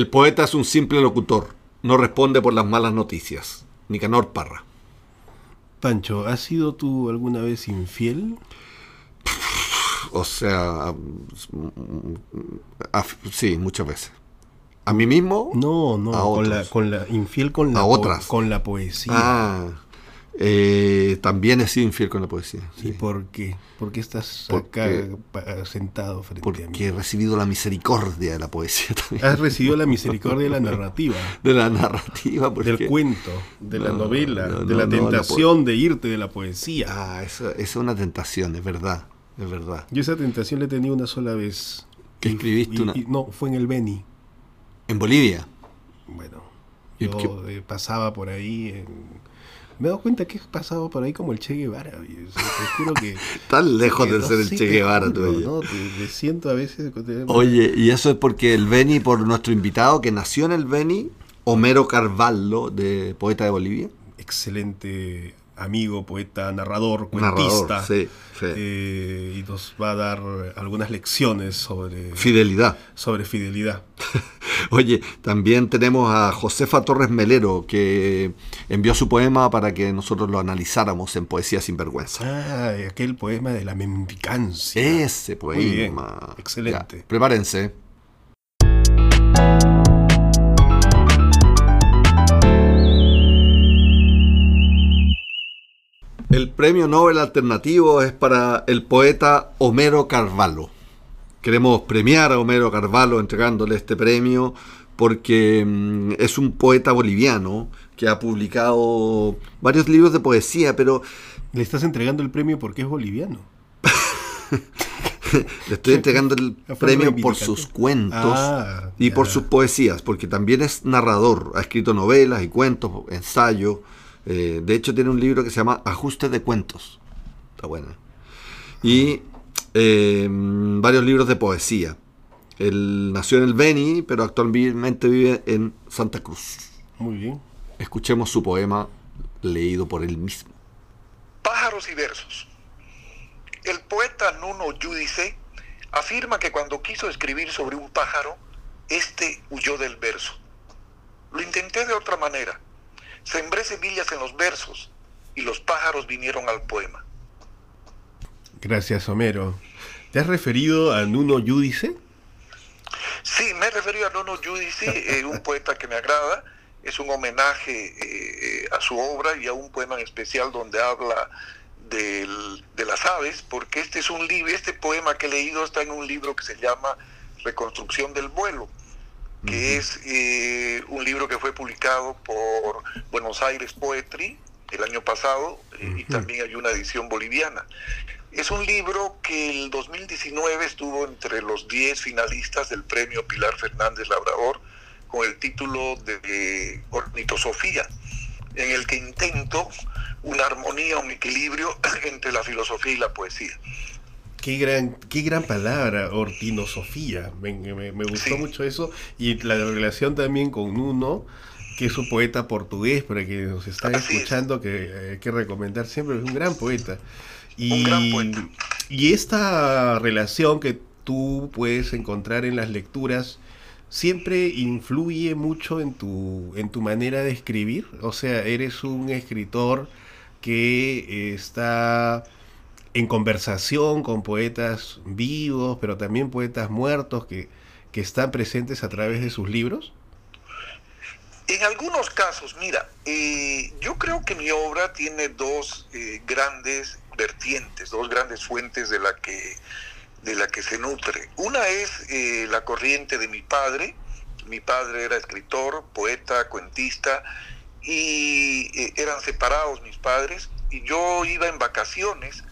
El poeta es un simple locutor, no responde por las malas noticias. Nicanor Parra. Pancho, ¿has sido tú alguna vez infiel? O sea, sí, muchas veces. ¿A mí mismo? No, no, con la, con la, infiel con la, a otras. con la poesía. Ah, eh, también he sido infiel con la poesía. ¿Y por qué? ¿Por qué estás acá sentado frente porque a mí? Porque he recibido la misericordia de la poesía también. Has recibido la misericordia de la narrativa. de la narrativa. Del cuento, de la novela, de la tentación de irte de la poesía. Ah, eso, es una tentación, es verdad, es verdad. Yo esa tentación la he tenido una sola vez. ¿Qué escribiste una? no, fue en el Beni. ¿En Bolivia? Bueno, yo eh, pasaba por ahí en me he dado cuenta que he pasado por ahí como el Che Guevara. que. Tan lejos de ser el Che Guevara tú. ¿no? Me siento a veces. Oye, y eso es porque el Beni, por nuestro invitado que nació en el Beni, Homero Carvalho, de Poeta de Bolivia. Excelente amigo, poeta, narrador, cuentista. Eh, y nos va a dar algunas lecciones sobre fidelidad. Sobre fidelidad. Oye, también tenemos a Josefa Torres Melero, que envió su poema para que nosotros lo analizáramos en Poesía sin vergüenza. Ah, aquel poema de la mendicancia. Ese poema. excelente. prepárense. El premio Nobel alternativo es para el poeta Homero Carvalho. Queremos premiar a Homero Carvalho entregándole este premio porque mm, es un poeta boliviano que ha publicado varios libros de poesía, pero... Le estás entregando el premio porque es boliviano. Le estoy entregando el premio por sus cuentos ah, y por sus poesías, porque también es narrador, ha escrito novelas y cuentos, ensayos. Eh, de hecho, tiene un libro que se llama Ajuste de Cuentos. Está bueno. Y eh, varios libros de poesía. Él nació en el Beni, pero actualmente vive en Santa Cruz. Muy bien. Escuchemos su poema leído por él mismo. Pájaros y versos. El poeta Nuno Judice afirma que cuando quiso escribir sobre un pájaro, éste huyó del verso. Lo intenté de otra manera Sembré semillas en los versos y los pájaros vinieron al poema. Gracias, Homero. ¿Te has referido a Nuno Judice? Sí, me he referido a Nuno Judice, eh, un poeta que me agrada. Es un homenaje eh, a su obra y a un poema en especial donde habla de las aves, porque este es un libro, este poema que he leído está en un libro que se llama Reconstrucción del vuelo que es eh, un libro que fue publicado por Buenos Aires Poetry el año pasado eh, y también hay una edición boliviana. Es un libro que el 2019 estuvo entre los 10 finalistas del premio Pilar Fernández Labrador con el título de Ornitosofía, en el que intento una armonía, un equilibrio entre la filosofía y la poesía. Qué gran, qué gran palabra, ortinosofía. Me, me, gustó mucho eso. Y la relación también con uno, que es un poeta portugués, para que nos está escuchando, que hay que recomendar siempre, es un gran poeta. Y, un gran poeta. Y esta relación que tú puedes encontrar en las lecturas, siempre influye mucho en tu, en tu manera de escribir. O sea, eres un escritor que está en conversación con poetas vivos, pero también poetas muertos que, que están presentes a través de sus libros? En algunos casos, mira, eh, yo creo que mi obra tiene dos eh, grandes vertientes, dos grandes fuentes de la que, de la que se nutre. Una es eh, la corriente de mi padre. Mi padre era escritor, poeta, cuentista, y eran separados mis padres, y yo iba en vacaciones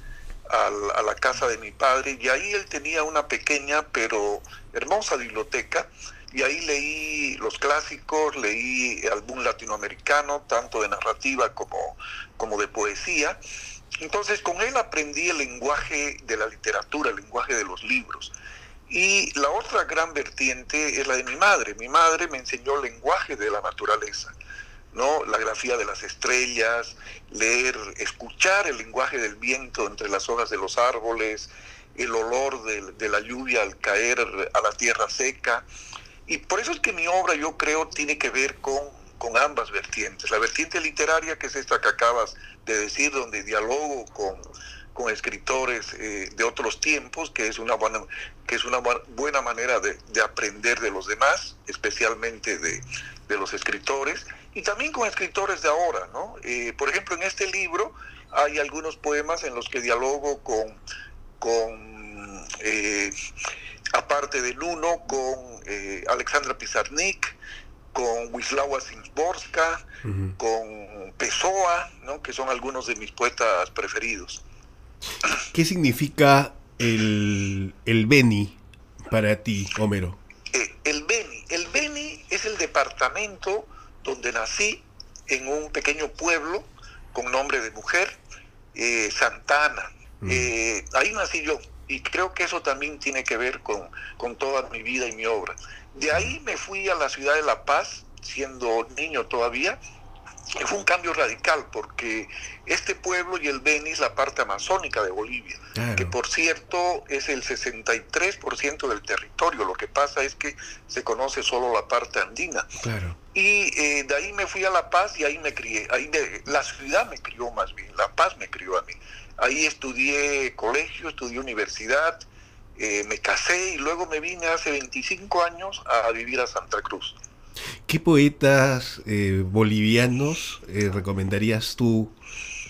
a la casa de mi padre y ahí él tenía una pequeña pero hermosa biblioteca y ahí leí los clásicos, leí álbum latinoamericano, tanto de narrativa como, como de poesía. Entonces con él aprendí el lenguaje de la literatura, el lenguaje de los libros. Y la otra gran vertiente es la de mi madre. Mi madre me enseñó el lenguaje de la naturaleza. La grafía de las estrellas, leer, escuchar el lenguaje del viento entre las hojas de los árboles, el olor de, la lluvia al caer a la tierra seca. Y por eso es que mi obra, yo creo, tiene que ver con, ambas vertientes. La vertiente literaria, que es esta que acabas de decir, donde dialogo con, escritores eh, de otros tiempos, que es una buena, que es una buena manera de, de aprender de los demás, especialmente de, los escritores, y también con escritores de ahora. ¿no? Eh, por ejemplo, en este libro hay algunos poemas en los que dialogo con, con eh, aparte del uno, con Alexandra Pizarnik, con Wisława Szymborska, con Pessoa, ¿no? que son algunos de mis poetas preferidos. ¿Qué significa el, el Beni para ti, Homero? Eh, el Beni. El Beni es el departamento donde nací en un pequeño pueblo con nombre de mujer, eh, Santana. Mm. Eh, ahí nací yo y creo que eso también tiene que ver con, con toda mi vida y mi obra. De ahí me fui a la ciudad de La Paz, siendo niño todavía, fue un cambio radical porque este pueblo y el Beni es la parte amazónica de Bolivia, que por cierto es el 63% del territorio. Lo que pasa es que se conoce solo la parte andina. Y eh, de ahí me fui a La Paz y ahí me crié. Ahí la ciudad me crió más bien, La Paz me crió a mí. Ahí estudié colegio, estudié universidad, eh, me casé y luego me vine hace 25 años a vivir a Santa Cruz. ¿Qué poetas eh, bolivianos eh, recomendarías tú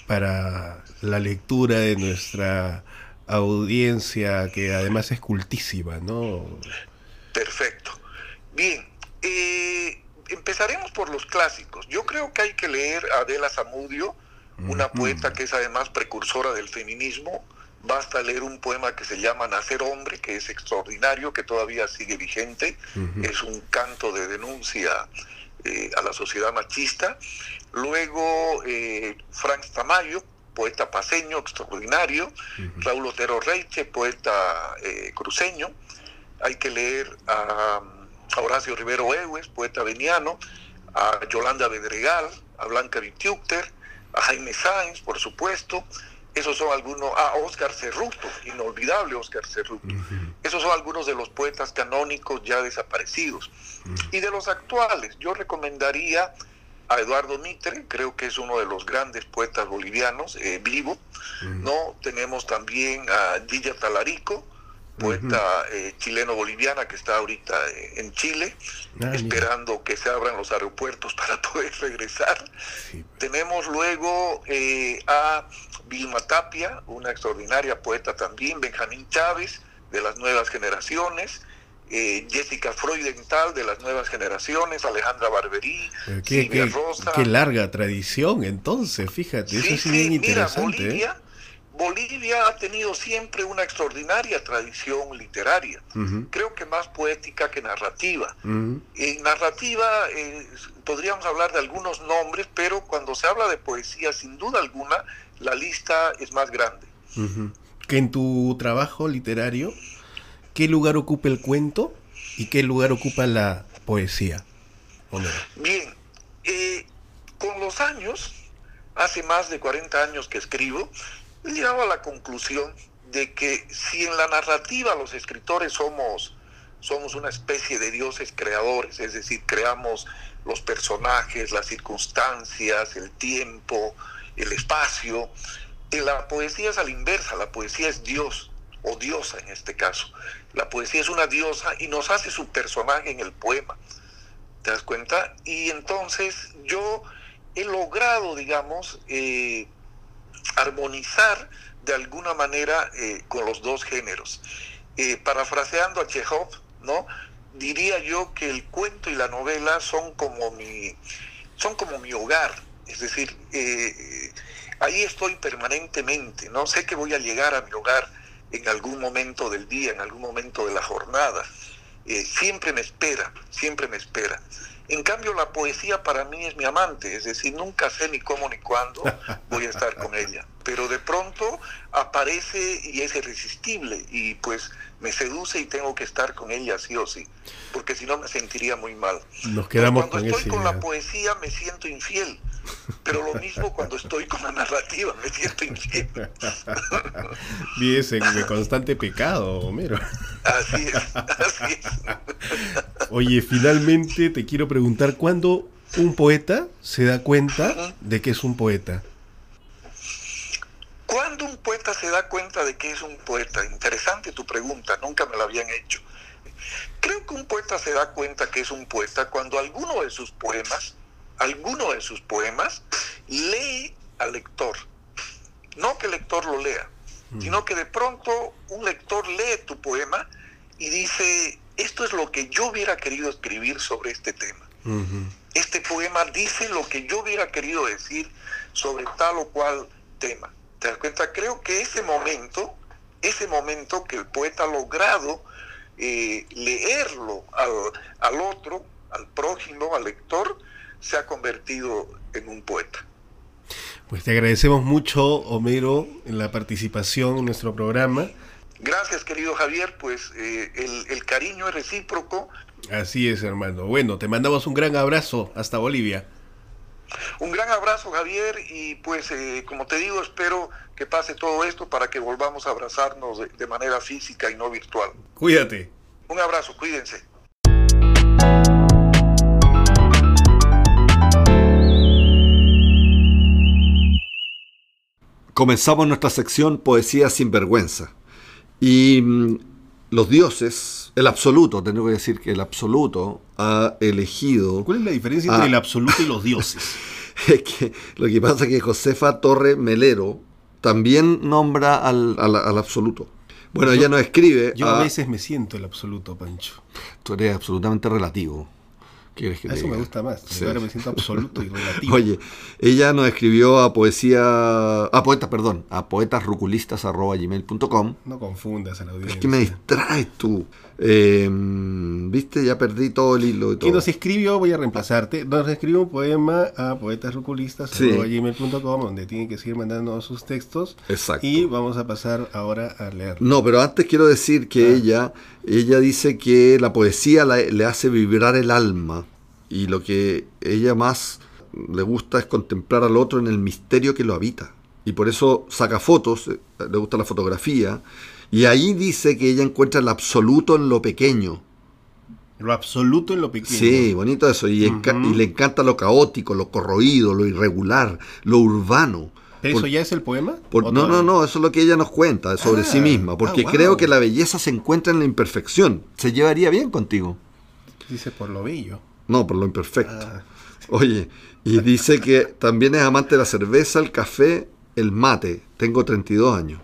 para la lectura de nuestra audiencia, que además es cultísima, ¿no? Perfecto. Bien, eh, empezaremos por los clásicos. Yo creo que hay que leer a Adela Zamudio, una poeta que es además precursora del feminismo, Basta leer un poema que se llama Nacer Hombre, que es extraordinario, que todavía sigue vigente. Es un canto de denuncia eh, a la sociedad machista. Luego, eh, Frank Tamayo, poeta paseño extraordinario. Raúl Otero Reiche, poeta eh, cruceño. Hay que leer a, Horacio Rivero Egues, poeta veniano. A Yolanda Bedregal, a Blanca Vitiúcter, a Jaime Sáenz, por supuesto esos son algunos, ah, Oscar Cerruto, inolvidable Oscar Cerruto. Esos son algunos de los poetas canónicos ya desaparecidos. Y de los actuales, yo recomendaría a Eduardo Mitre, creo que es uno de los grandes poetas bolivianos, eh, vivo. ¿no? Tenemos también a Dilla Talarico, poeta eh, chileno-boliviana que está ahorita eh, en Chile, ah, esperando que se abran los aeropuertos para poder regresar. Tenemos luego a Vilma Tapia, una extraordinaria poeta también, Benjamín Chávez, de las nuevas generaciones, eh, Jessica Freudenthal, de las nuevas generaciones, Alejandra Barberí, qué, Silvia Rosa. Qué larga tradición, entonces, fíjate, eso es bien interesante. Mira, ¿eh? Bolivia, ha tenido siempre una extraordinaria tradición literaria, creo que más poética que narrativa. En narrativa eh, podríamos hablar de algunos nombres, pero cuando se habla de poesía, sin duda alguna, la lista es más grande. Que en tu trabajo literario, ¿qué lugar ocupa el cuento y qué lugar ocupa la poesía? Bien, eh, con los años, hace más de 40 años que escribo, he llegado a la conclusión de que si en la narrativa los escritores somos, somos una especie de dioses creadores, es decir, creamos los personajes, las circunstancias, el tiempo, el espacio. En la poesía es a la inversa, la poesía es Dios o diosa en este caso. La poesía es una diosa y nos hace su personaje en el poema. ¿Te das cuenta? Y entonces yo he logrado, digamos, eh, armonizar de alguna manera eh, con los dos géneros. Eh, parafraseando a Chekhov, ¿no? Diría yo que el cuento y la novela son como mi, son como mi hogar, es decir, eh, ahí estoy permanentemente, ¿no? Sé que voy a llegar a mi hogar en algún momento del día, en algún momento de la jornada. Siempre me espera, siempre me espera. En cambio, la poesía para mí es mi amante, es decir, nunca sé ni cómo ni cuándo voy a estar con ella. Pero de pronto aparece y es irresistible y pues me seduce y tengo que estar con ella sí o sí, porque si no me sentiría muy mal. Nos quedamos cuando estoy con la poesía me siento infiel, pero lo mismo cuando estoy con la narrativa, me siento infiel. Vives en constante pecado, Homero. Así es, así es. Oye, finalmente te quiero preguntar, ¿cuándo un poeta se da cuenta de que es un poeta? ¿Cuándo un poeta se da cuenta de que es un poeta? Interesante tu pregunta, nunca me la habían hecho. Creo que un poeta se da cuenta que es un poeta cuando alguno de sus poemas, alguno de sus poemas, lee al lector. No que el lector lo lea, mm. sino que de pronto un lector lee tu poema y dice, esto es lo que yo hubiera querido escribir sobre este tema. Este poema dice lo que yo hubiera querido decir sobre tal o cual tema. ¿Te das cuenta? Creo que ese momento, ese momento que el poeta ha logrado eh, leerlo al, al otro, al prójimo, al lector, se ha convertido en un poeta. Pues te agradecemos mucho, Homero, en la participación en nuestro programa. Gracias, querido Javier, pues eh, el, cariño es recíproco. Así es, hermano. Bueno, te mandamos un gran abrazo hasta Bolivia. Un gran abrazo, Javier, y pues, eh, como te digo, espero que pase todo esto para que volvamos a abrazarnos de, manera física y no virtual. Cuídate. Un abrazo, cuídense. Comenzamos nuestra sección Poesía sin vergüenza. Y mm, los dioses, el absoluto, tengo que decir que el absoluto ha elegido... ¿Cuál es la diferencia entre el absoluto y los dioses? es que lo que pasa es que Josefa Torre Melero también nombra al, absoluto. Bueno, ella nos escribe... Yo a veces me siento el absoluto, Pancho. Tú eres absolutamente relativo. Eso me gusta más. Ahora me siento absoluto y relativo. Oye, ella nos escribió a poesía. A poetas, perdón. A poetasruculistas.gmail.com. No confundas a la audiencia. Es que me distraes tú. Em, Viste, ya perdí todo el hilo y todo. Y nos escribió, voy a reemplazarte. Nos escribió un poema a poetasruculistas.gmail.com donde tienen que seguir mandando sus textos. Exacto. Y vamos a pasar ahora a leer. No, pero antes quiero decir que ah. ella, ella dice que la poesía le hace vibrar el alma y lo que ella más le gusta es contemplar al otro en el misterio que lo habita. Y por eso saca fotos, eh, le gusta la fotografía, y ahí dice que ella encuentra el absoluto en lo pequeño. Lo absoluto en lo pequeño. Sí, bonito eso. Y, le encanta lo caótico, lo corroído, lo irregular, lo urbano. ¿Pero eso ya es el poema? no, no, no, eso es lo que ella nos cuenta sobre sí ah, misma. Porque ah, creo que la belleza se encuentra en la imperfección. Se llevaría bien contigo. Dice por lo bello. No, por lo imperfecto. Ah. Oye, y dice que también es amante de la cerveza, el café, el mate. Tengo 32 años.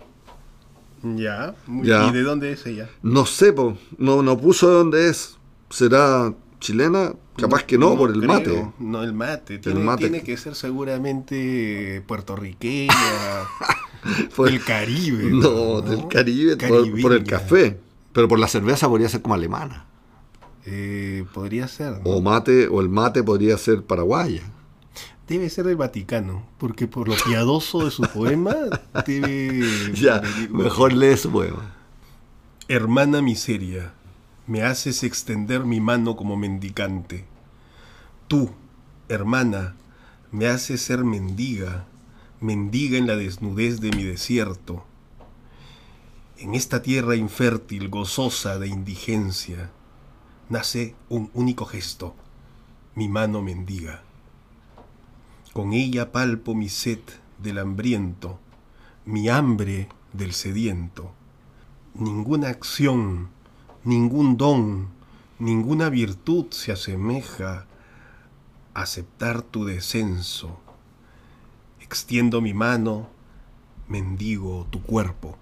Ya. ¿Y de dónde es ella? No sé, no, no puso de dónde es. ¿Será chilena? Capaz que no, por el mate. No, el mate. Tiene, tiene que ser seguramente puertorriqueña. por el Caribe. No, del Caribe, por, el café. Pero por la cerveza podría ser como alemana. Eh, podría ser. O mate, o el mate podría ser paraguaya. Debe ser del Vaticano, porque por lo piadoso de su poema debe. ya, mejor lee su poema. Hermana miseria, me haces extender mi mano como mendicante. Tú, hermana, me haces ser mendiga, mendiga en la desnudez de mi desierto. En esta tierra infértil, gozosa de indigencia, nace un único gesto, mi mano mendiga. Con ella palpo mi sed del hambriento, mi hambre del sediento. Ninguna acción, ningún don, ninguna virtud se asemeja a aceptar tu descenso. Extiendo mi mano, mendigo tu cuerpo.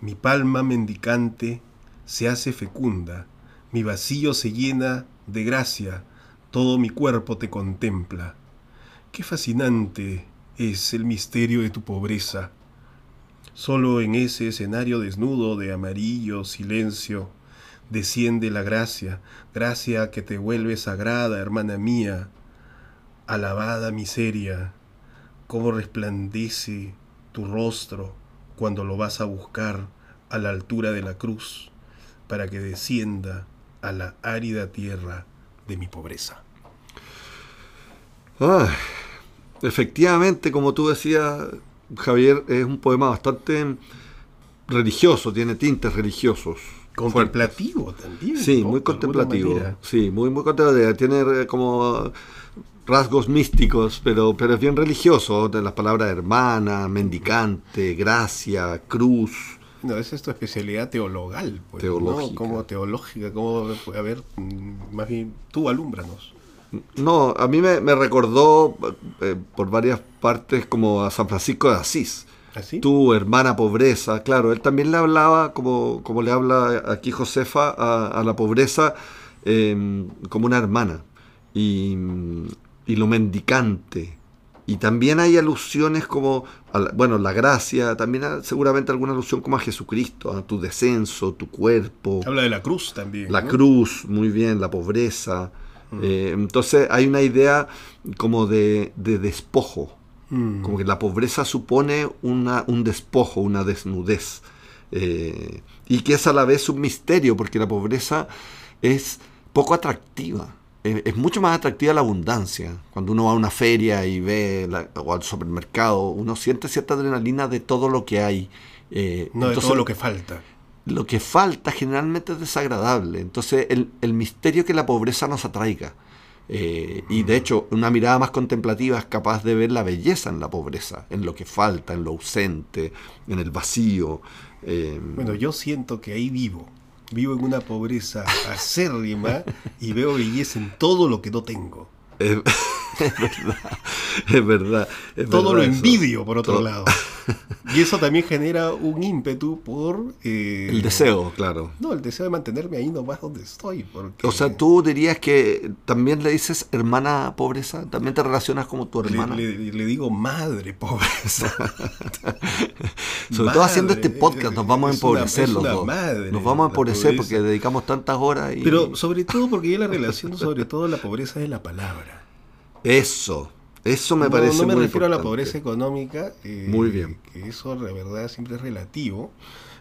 Mi palma mendicante se hace fecunda, mi vacío se llena de gracia, todo mi cuerpo te contempla. Qué fascinante es el misterio de tu pobreza. Solo en ese escenario desnudo de amarillo silencio desciende la gracia, gracia que te vuelve sagrada, hermana mía, alabada miseria, cómo resplandece tu rostro cuando lo vas a buscar a la altura de la cruz para que descienda a la árida tierra de mi pobreza. efectivamente, como tú decías, Javier, es un poema bastante religioso, tiene tintes religiosos. Contemplativo también. Sí, muy contemplativo. Sí, muy, muy contemplativo. Tiene como rasgos místicos, pero, pero es bien religioso. De las palabras hermana, mendicante, gracia, cruz. No, esa es tu especialidad teologal. Pues, teológica. Como teológica, como, a ver, más bien, tú alúmbranos. No, a mí me, recordó eh, por varias partes como a San Francisco de Asís. ¿Así? ¿Ah, tu hermana pobreza, claro, él también le hablaba, como, como le habla aquí Josefa, a, la pobreza em, como una hermana. Y, y, lo mendicante. Y también hay alusiones como, bueno, la gracia, también seguramente alguna alusión como a Jesucristo, a tu descenso, tu cuerpo. Habla de la cruz también. La cruz, muy bien, la pobreza. Eh, entonces hay una idea como de, despojo, mm. como que la pobreza supone una, un despojo, una desnudez, eh, y que es a la vez un misterio, porque la pobreza es poco atractiva. Es, mucho más atractiva la abundancia. Cuando uno va a una feria y ve o al supermercado, uno siente cierta adrenalina de todo lo que hay. Eh, no de todo lo que falta lo que falta generalmente es desagradable. Entonces, el, misterio que la pobreza nos atraiga. Eh, y de hecho, una mirada más contemplativa es capaz de ver la belleza en la pobreza, en lo que falta, en lo ausente, en el vacío. Eh, bueno, yo siento que ahí vivo. Vivo en una pobreza acérrima y veo belleza en todo lo que no tengo. Es, verdad, es verdad. Todo lo envidio, por otro lado. Y eso también genera un ímpetu por... Eh, el deseo, claro. No, el deseo de mantenerme ahí nomás donde estoy. O sea, tú dirías que también le dices hermana pobreza, también te relacionas como tu hermana. Le, digo madre pobreza. Sobre todo haciendo este podcast nos vamos a empobrecer los dos. nos vamos a empobrecer porque dedicamos tantas horas. Y... Pero sobre todo porque yo la relación sobre todo la pobreza es la palabra. Eso, eso me parece No me refiero a la pobreza económica. Eh, muy bien. Que eso, de verdad, siempre es relativo.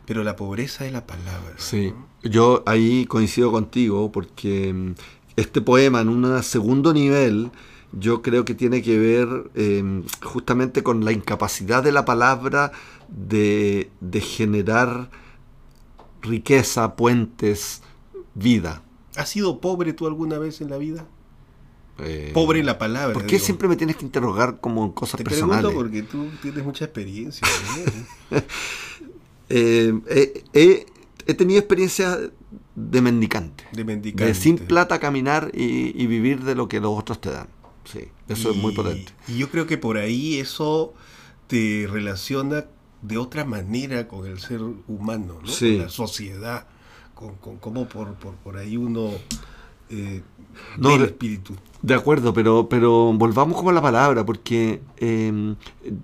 Pero la pobreza es la palabra. Sí, yo ahí coincido contigo porque mm, este poema en un segundo nivel yo creo que tiene que ver em, justamente con la incapacidad de la palabra de, de generar riqueza, puentes, vida. ¿Has sido pobre tú alguna vez en la vida? Eh, Pobre la palabra. ¿Por qué siempre me tienes que interrogar como en cosas Te personales? Pregunto porque tú tienes mucha experiencia. Eh, he tenido experiencia de mendicante. De mendicante. De sin plata caminar y, vivir de lo que los otros te dan. Sí, eso es muy potente. Y yo creo que por ahí eso te relaciona de otra manera con el ser humano, ¿no? con la sociedad, con, con cómo por, por, por ahí uno eh, no, el espíritu. De acuerdo, pero, pero volvamos como a la palabra, porque em,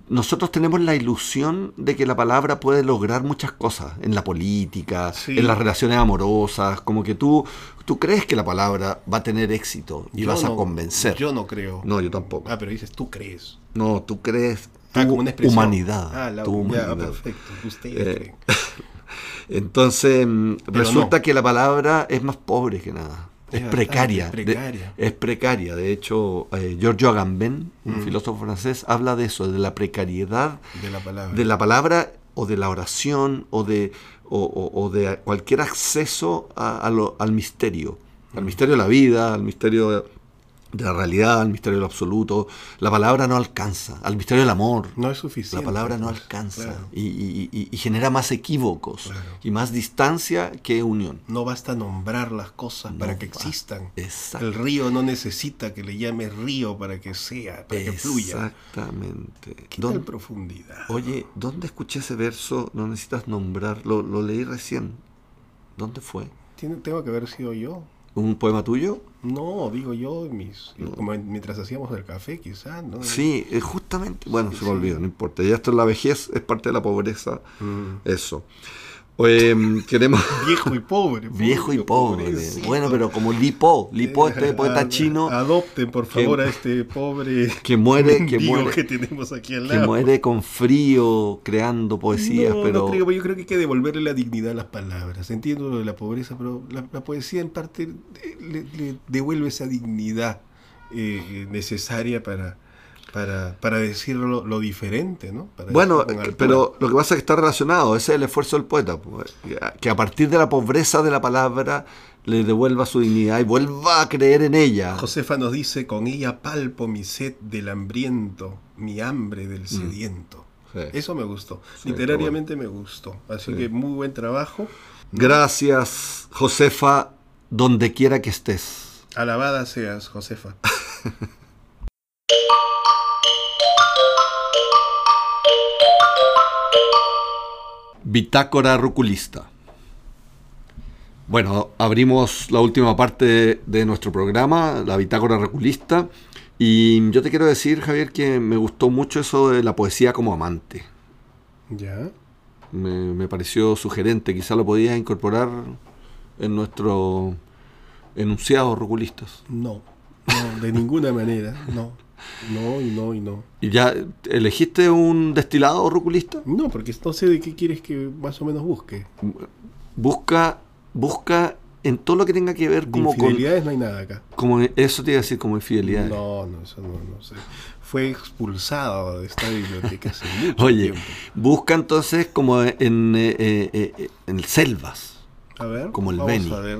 nosotros tenemos la ilusión de que la palabra puede lograr muchas cosas en la política, en las relaciones amorosas, como que tú, tú crees que la palabra va a tener éxito y vas a convencer. Yo no creo. No, yo tampoco. Ah, pero dices, tú crees. No, tú crees. Ah, humanidad. Ah, la, tu humanidad. perfecto. Ustedes eh, Entonces, em, resulta que la palabra es más pobre que nada. Es precaria. es precaria. De, hecho, eh, Giorgio Agamben, un mm. filósofo francés, habla de eso, de la precariedad de la palabra, de la palabra o de la oración o de, o, de cualquier acceso al misterio, al misterio de la vida, al misterio de la realidad, al misterio del absoluto. La palabra no alcanza, al misterio del amor. No es suficiente. La palabra no alcanza y, genera más equívocos y más distancia que unión. No basta nombrar las cosas para que existan. El río no necesita que le llame río para que sea, para que fluya. Exactamente. ¿Qué tal profundidad? Oye, ¿dónde escuché ese verso? No necesitas nombrar, lo, lo leí recién. ¿Dónde fue? tengo que haber sido yo. ¿Un poema tuyo? No, digo yo, mis, mientras hacíamos el café, quizás, ¿no? Sí, justamente, bueno, se me olvidó, no importa. Ya esto es la vejez, es parte de la pobreza, mm. eso. Em, queremos... Viejo y pobre. Viejo y pobre. Bueno, pero como Lipo, Lipo, este poeta chino. Adopten, por favor, a este pobre. Que muere, que muere. que tenemos aquí al lado. Que muere con frío, creando poesías, pero. No creo, yo creo que hay que devolverle la dignidad a las palabras. Entiendo lo de la pobreza, pero la, poesía en parte le, devuelve esa dignidad eh, necesaria para para, para decir lo, diferente, ¿no? bueno, pero lo que pasa es que está relacionado, ese es el esfuerzo del poeta, pues, que a partir de la pobreza de la palabra le devuelva su dignidad y vuelva a creer en ella. Josefa nos dice, con ella palpo mi sed del hambriento, mi hambre del mm. sediento. Eso me gustó, literariamente me gustó, así que muy buen trabajo. Gracias, Josefa, donde quiera que estés. Alabada seas, Josefa. Bitácora Ruculista. Bueno, abrimos la última parte de, nuestro programa, la Bitácora Ruculista. Y yo te quiero decir, Javier, que me gustó mucho eso de la poesía como amante. Ya. Me, pareció sugerente, quizá lo podías incorporar en nuestro enunciado ruculistas. No, no, de ninguna manera, no. No, y no, y no. ¿Y ya elegiste un destilado ruculista? No, porque no sé de qué quieres que más o menos busque. Busca, busca en todo lo que tenga que ver como infidelidades no hay nada acá. Como eso te iba a decir como infidelidades. No, no, eso no, no sé. Fue expulsado de esta biblioteca hace mucho Oye, busca entonces como en, eh, eh, eh, en selvas. A ver, como el vamos a ver.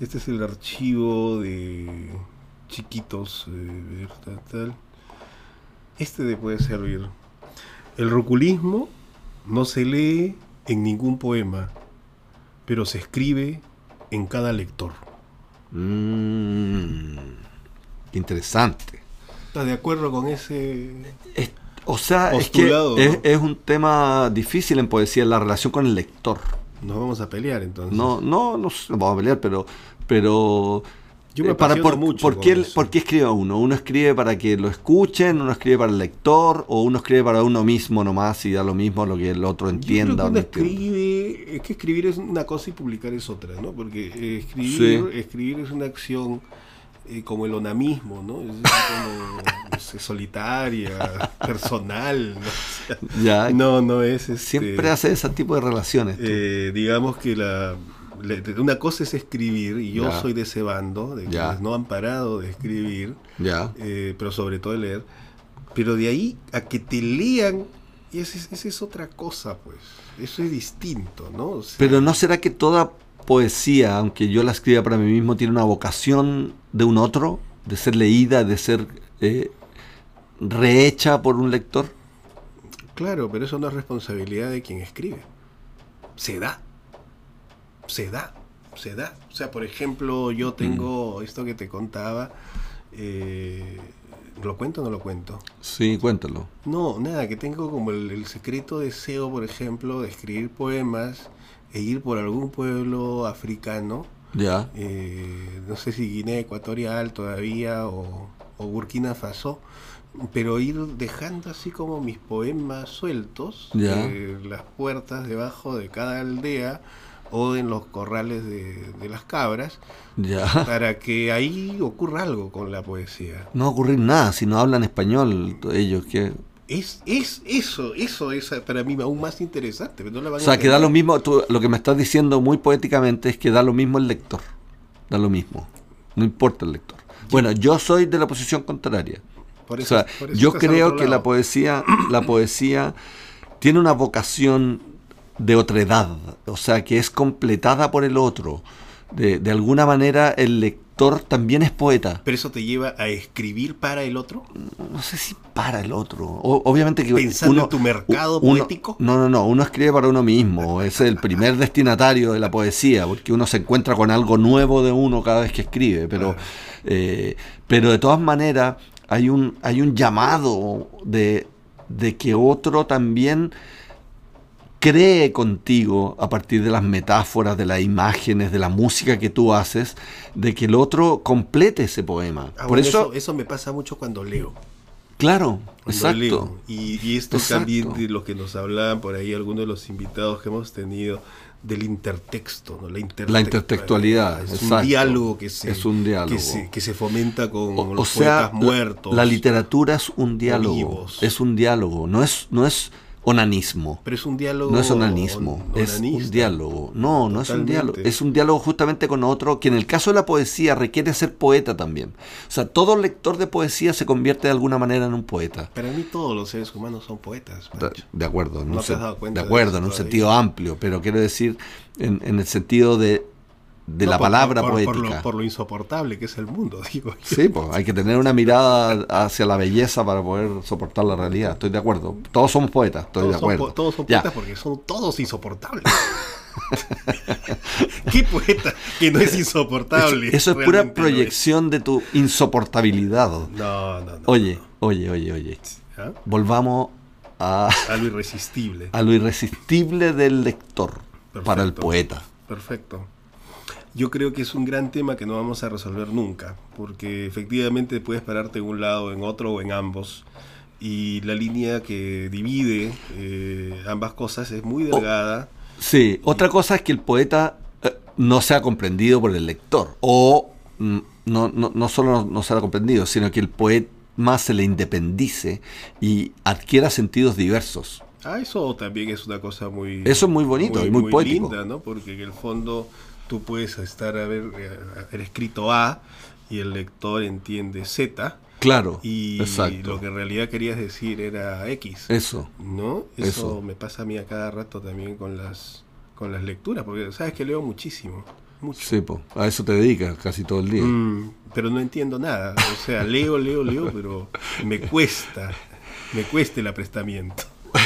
Este es el archivo de chiquitos. Eh, tal, Este te puede servir. El roculismo no se lee en ningún poema, pero se escribe en cada lector. Mm, interesante. ¿Estás de acuerdo con ese? o sea, es que es, un tema difícil en poesía, la relación con el lector. Nos vamos a pelear entonces. No, no, no vamos a pelear, pero, pero yo me eh, para, por, mucho por, qué, ¿Por qué escribe uno? ¿Uno escribe para que lo escuchen? ¿Uno escribe para el lector? ¿O uno escribe para uno mismo nomás y da lo mismo lo que el otro entienda? Yo escribe, es que escribir es una cosa y publicar es otra, ¿no? Porque eh, escribir, escribir es una acción eh, como el onamismo, ¿no? Es como solitaria, personal, ¿no? ya, no, no es... Este, siempre hace ese tipo de relaciones. digamos que la una cosa es escribir, y yo soy de ese bando, de quienes no han parado de escribir, eh, pero sobre todo de leer, pero de ahí a que te lean, y esa es, otra cosa, pues, eso es distinto, ¿no? pero ¿no será que toda poesía, aunque yo la escriba para mí mismo, tiene una vocación de un otro, de ser leída, de ser eh, rehecha por un lector? Claro, pero eso no es responsabilidad de quien escribe. Se da se da, se da. O sea, por ejemplo, yo mm. tengo esto que te contaba. Eh, ¿Lo cuento o no lo cuento? Sí, cuéntalo. No, nada, que tengo como el, secreto deseo, por ejemplo, de escribir poemas e ir por algún pueblo africano. Ya. Eh, no sé si Guinea Ecuatorial todavía o, Burkina Faso pero ir dejando así como mis poemas sueltos en las puertas debajo de cada aldea o en los corrales de, las cabras, ya. para que ahí ocurra algo con la poesía. No va a ocurrir nada si no hablan español ellos. que es, es eso, eso es para mí aún más interesante. o sea, que da lo mismo, lo que me estás diciendo muy poéticamente es que da lo mismo el lector, da lo mismo, no importa el lector. Bueno, yo soy de la posición contraria. o sea, yo creo que la poesía, la poesía tiene una vocación de otra edad, o sea, que es completada por el otro. De, de, alguna manera el lector también es poeta. ¿Pero eso te lleva a escribir para el otro? No sé si para el otro. obviamente que ¿Pensando en tu mercado poético? No, no, no, uno escribe para uno mismo. es el primer destinatario de la poesía, porque uno se encuentra con algo nuevo de uno cada vez que escribe. Pero, eh, pero de todas maneras hay un, hay un llamado de, de que otro también cree contigo a partir de las metáforas, de las imágenes, de la música que tú haces, de que el otro complete ese poema. Ah, por eso, eso, me pasa mucho cuando leo. Claro, exacto. Y, esto también de lo que nos hablaban por ahí algunos de los invitados que hemos tenido del intertexto, ¿no? la, intertextualidad. Es un diálogo que se, es un diálogo. Que se, fomenta con los poetas muertos. La, literatura es un diálogo. Es un diálogo. No es, no es onanismo. Pero es un diálogo. No es onanismo, es un diálogo. No, no es un diálogo. Es un diálogo justamente con otro que en el caso de la poesía requiere ser poeta también. O sea, todo lector de poesía se convierte de alguna manera en un poeta. Para mí todos los seres humanos son poetas. De, acuerdo, no, te has dado cuenta de acuerdo, en un sentido amplio, pero quiero decir en, en el sentido de de la palabra poética. Por lo, insoportable que es el mundo, digo. Sí, pues hay que tener una mirada hacia la belleza para poder soportar la realidad. Estoy de acuerdo. Todos somos poetas, estoy de acuerdo. todos son poetas porque son todos insoportables. ¿Qué poeta que no es insoportable? Eso, es pura proyección de tu insoportabilidad. No, no, no. Oye, oye, oye, oye. ¿Ah? Volvamos a, a lo irresistible. A lo irresistible del lector para el poeta. Perfecto. Yo creo que es un gran tema que no vamos a resolver nunca, porque efectivamente puedes pararte en un lado, en otro o en ambos, y la línea que divide eh, ambas cosas es muy delgada. sí, otra cosa es que el poeta eh, no sea comprendido por el lector, o mm, no, no, no solo no sea comprendido, sino que el poeta más se le independice y adquiera sentidos diversos. Ah, eso también es una cosa muy... Eso es muy bonito y muy, muy linda, ¿no? Porque en el fondo tú puedes estar haber, eh, haber escrito A y el lector entiende Z. Claro. Y lo que en realidad querías decir era X. Eso. ¿No? Eso, me pasa a mí a cada rato también con las con las lecturas, porque sabes que leo muchísimo. Mucho. Sí, a eso te dedicas casi todo el día. Mm, pero no entiendo nada. O sea, leo, leo, leo, pero me cuesta, me cuesta el aprestamiento.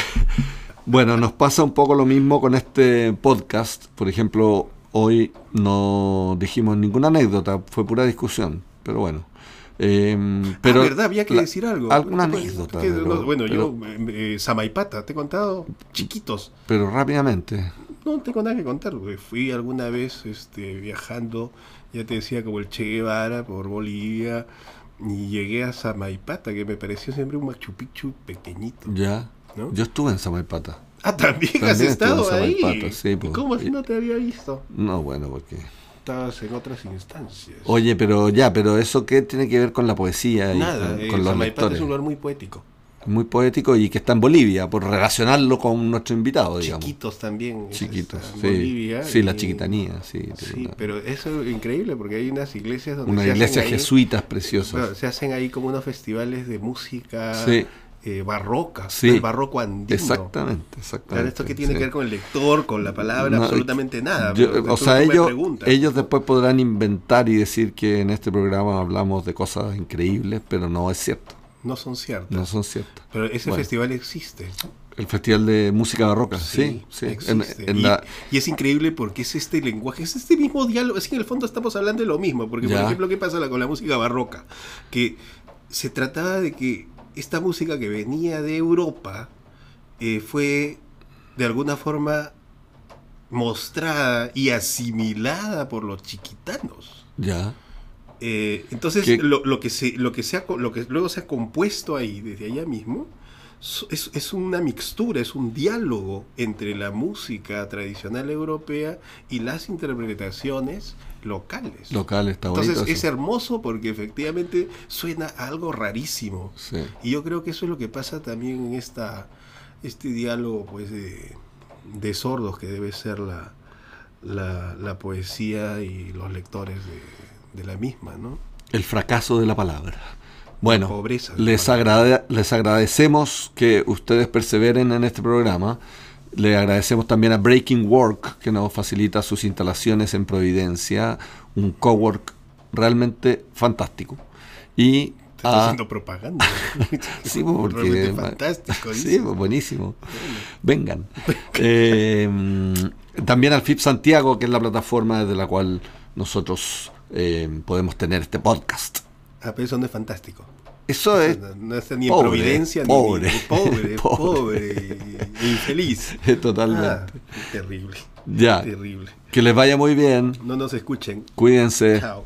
Bueno, nos pasa un poco lo mismo con este podcast. Por ejemplo, Hoy no dijimos ninguna anécdota, fue pura discusión, pero bueno. Eh, pero ah, verdad, había que decir algo. Alguna anécdota. bueno, yo, eh, Samaipata, te he contado, chiquitos. Pero rápidamente. No tengo nada que contar, fui alguna vez este, viajando, ya te decía, como el Che Guevara por Bolivia, y llegué a Samaipata, que me pareció siempre un Machu Picchu pequeñito. Ya. Yo estuve en Samaipata. Ah, también, has estado ahí. Pues. ¿Cómo así no te había visto? No, bueno, porque estabas en otras instancias. Oye, pero ya, pero eso qué tiene que ver con la poesía y Nada, con, los lectores. es un lugar muy poético. Muy poético y que está en Bolivia, por relacionarlo con nuestro invitado, digamos. Chiquitos también. Chiquitos, sí. sí, la chiquitanía, sí. Sí, pero eso es increíble porque hay unas iglesias donde... Unas iglesias jesuitas preciosas. se hacen ahí como unos festivales de música. Sí eh, barroca, el barroco andino. Exactamente, exactamente. esto que tiene que ver con el lector, con la palabra, absolutamente nada. o sea, ellos, ellos después podrán inventar y decir que en este programa hablamos de cosas increíbles, pero no es cierto. No son ciertas. No son ciertas. Pero ese festival existe. El Festival de Música Barroca, sí, sí. y, es increíble porque es este lenguaje, es este mismo diálogo. Es que en el fondo estamos hablando de lo mismo. Porque, por ejemplo, ¿qué pasa con la música barroca? Que se trataba de que esta música que venía de Europa eh, fue de alguna forma mostrada y asimilada por los chiquitanos. Ya. Eh, entonces, lo, que se, lo, que sea, lo que luego se ha compuesto ahí, desde allá mismo, es, es, una mixtura, es un diálogo entre la música tradicional europea y las interpretaciones locales. Locales, está Entonces es hermoso porque efectivamente suena algo rarísimo. Y yo creo que eso es lo que pasa también en esta este diálogo pues de, sordos que debe ser la, la, poesía y los lectores de, la misma, ¿no? El fracaso de la palabra. Bueno, les, les agradecemos que ustedes perseveren en este programa. Le agradecemos también a Breaking Work, que nos facilita sus instalaciones en Providencia, un cowork realmente fantástico. Y Te haciendo propaganda. sí, pues, porque fantástico. Sí, pues, buenísimo. Vengan. Eh, también al FIP Santiago, que es la plataforma desde la cual nosotros eh, podemos tener este podcast. Ah, pero eso no es fantástico. Eso es. No, está ni en Providencia, pobre, ni, pobre, pobre, infeliz. Totalmente. Ah, terrible. Ya. Terrible. Que les vaya muy bien. No nos escuchen. Cuídense. Chao.